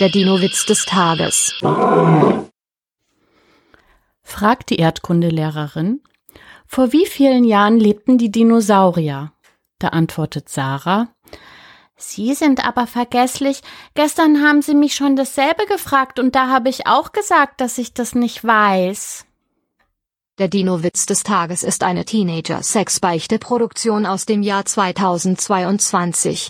Der Dino-Witz des Tages. Fragt die Erdkundelehrerin, vor wie vielen Jahren lebten die Dinosaurier? Da antwortet Sarah, Sie sind aber vergesslich. Gestern haben Sie mich schon dasselbe gefragt und da habe ich auch gesagt, dass ich das nicht weiß. Der Dino-Witz des Tages ist eine Teenager-Sex-Beichte-Produktion aus dem Jahr 2022.